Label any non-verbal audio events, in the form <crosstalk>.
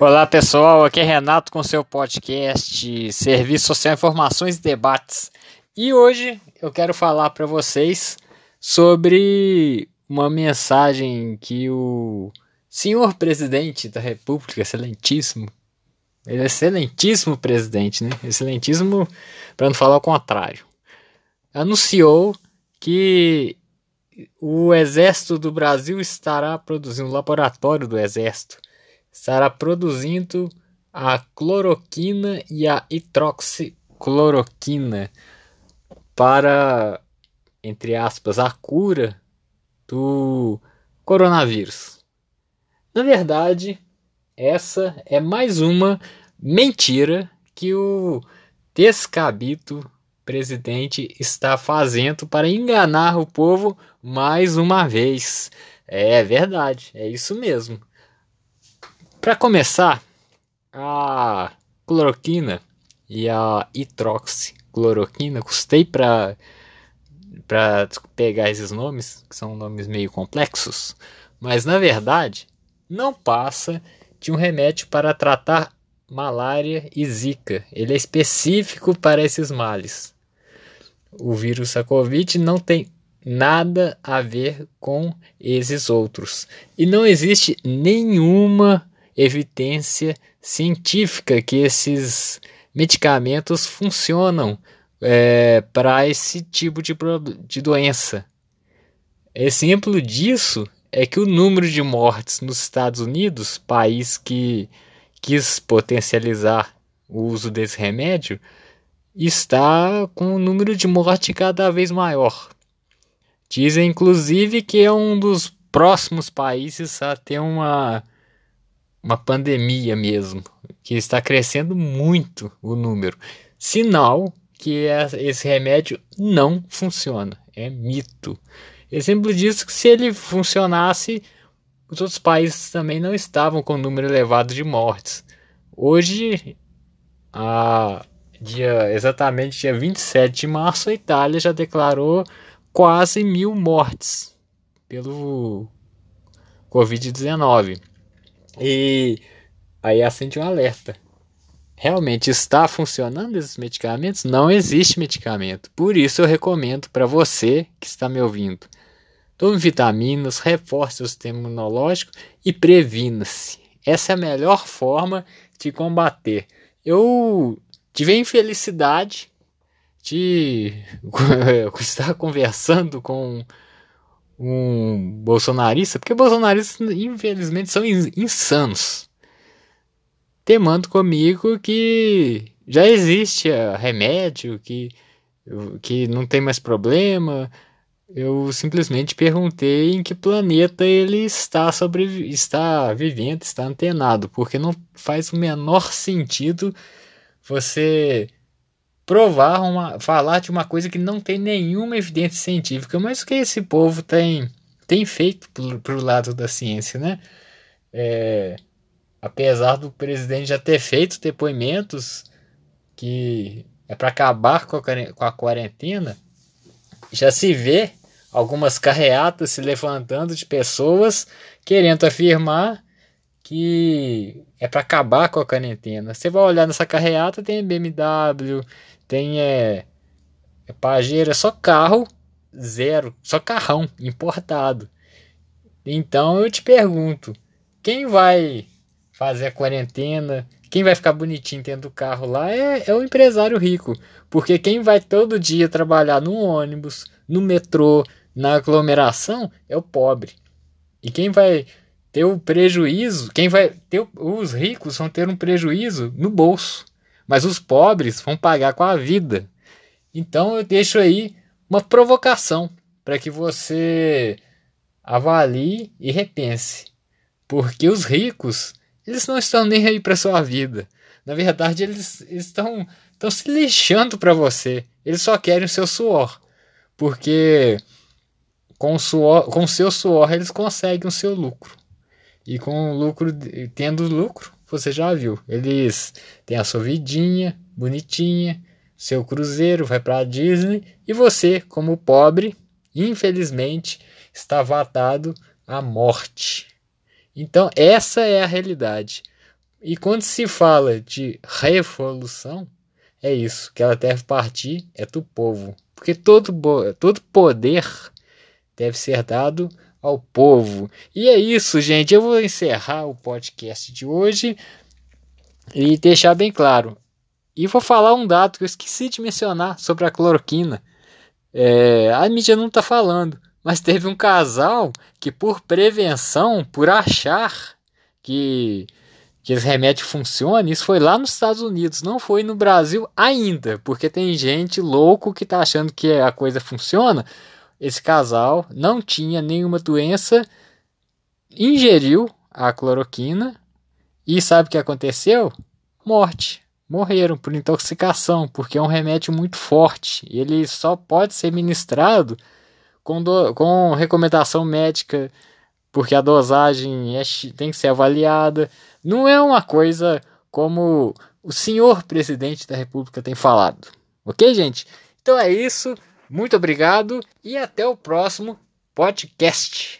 Olá pessoal, aqui é Renato com seu podcast Serviço Social Informações e Debates. E hoje eu quero falar para vocês sobre uma mensagem que o senhor presidente da República, excelentíssimo, ele é excelentíssimo presidente, né? Excelentíssimo para não falar o contrário. Anunciou que o Exército do Brasil estará produzindo, o laboratório do Exército estará produzindo a cloroquina e a hidroxicloroquina para, entre aspas, a cura do coronavírus. Na verdade, essa é mais uma mentira que o descabido presidente está fazendo para enganar o povo mais uma vez. É verdade, é isso mesmo. Para começar, a cloroquina e a hidroxicloroquina, custei para para pegar esses nomes, que são nomes meio complexos, mas na verdade não passa de um remédio para tratar malária e zika. Ele é específico para esses males. O vírus da Covid não tem nada a ver com esses outros. E não existe nenhuma evidência científica que esses medicamentos funcionam é, para esse tipo de, de doença. Exemplo disso é que o número de mortes nos Estados Unidos, país que quis potencializar o uso desse remédio, está com o número de morte cada vez maior. Dizem inclusive que é um dos próximos países a ter uma uma pandemia mesmo, que está crescendo muito o número. Sinal que é, esse remédio não funciona, é mito. Exemplo disso que se ele funcionasse, os outros países também não estavam com número elevado de mortes. Hoje, a dia, exatamente dia 27 de março, a Itália já declarou quase mil mortes pelo Covid-19. E aí acende um alerta. Realmente está funcionando esses medicamentos? Não existe medicamento. Por isso eu recomendo para você que está me ouvindo. Tome vitaminas, reforce o sistema imunológico e previna-se. Essa é a melhor forma de combater. Eu tive a infelicidade de <laughs> estar conversando com um bolsonarista, porque bolsonaristas, infelizmente, são insanos. Temando comigo que já existe remédio, que, que não tem mais problema. Eu simplesmente perguntei em que planeta ele está sobre está vivendo, está antenado, porque não faz o menor sentido você provar uma, falar de uma coisa que não tem nenhuma evidência científica, mas o que esse povo tem, tem feito para o lado da ciência, né? É, apesar do presidente já ter feito depoimentos que é para acabar com a, com a quarentena, já se vê algumas carreatas se levantando de pessoas querendo afirmar que é para acabar com a quarentena. Você vai olhar nessa carreata, tem BMW, tem é, é Pajero, é só carro zero, só carrão importado. Então eu te pergunto, quem vai fazer a quarentena, quem vai ficar bonitinho dentro do carro lá é, é o empresário rico. Porque quem vai todo dia trabalhar no ônibus, no metrô, na aglomeração é o pobre. E quem vai ter o prejuízo, quem vai ter os ricos vão ter um prejuízo no bolso mas os pobres vão pagar com a vida. Então eu deixo aí uma provocação para que você avalie e repense. Porque os ricos, eles não estão nem aí para sua vida. Na verdade, eles estão, estão se lixando para você. Eles só querem o seu suor. Porque com o suor, com o seu suor eles conseguem o seu lucro. E com lucro, tendo lucro, você já viu. Eles têm a sua vidinha bonitinha, seu cruzeiro vai para a Disney e você, como pobre, infelizmente, está vatado à morte. Então, essa é a realidade. E quando se fala de revolução, é isso, que ela deve partir é do povo. Porque todo, todo poder deve ser dado ao povo. E é isso, gente. Eu vou encerrar o podcast de hoje e deixar bem claro. E vou falar um dado que eu esqueci de mencionar sobre a cloroquina. É, a mídia não está falando, mas teve um casal que, por prevenção, por achar que, que esse remédio funciona, isso foi lá nos Estados Unidos, não foi no Brasil ainda, porque tem gente louco que está achando que a coisa funciona. Esse casal não tinha nenhuma doença, ingeriu a cloroquina e sabe o que aconteceu? Morte morreram por intoxicação, porque é um remédio muito forte. Ele só pode ser ministrado com, do, com recomendação médica, porque a dosagem é, tem que ser avaliada. Não é uma coisa como o senhor presidente da República tem falado. Ok, gente? Então é isso. Muito obrigado e até o próximo podcast.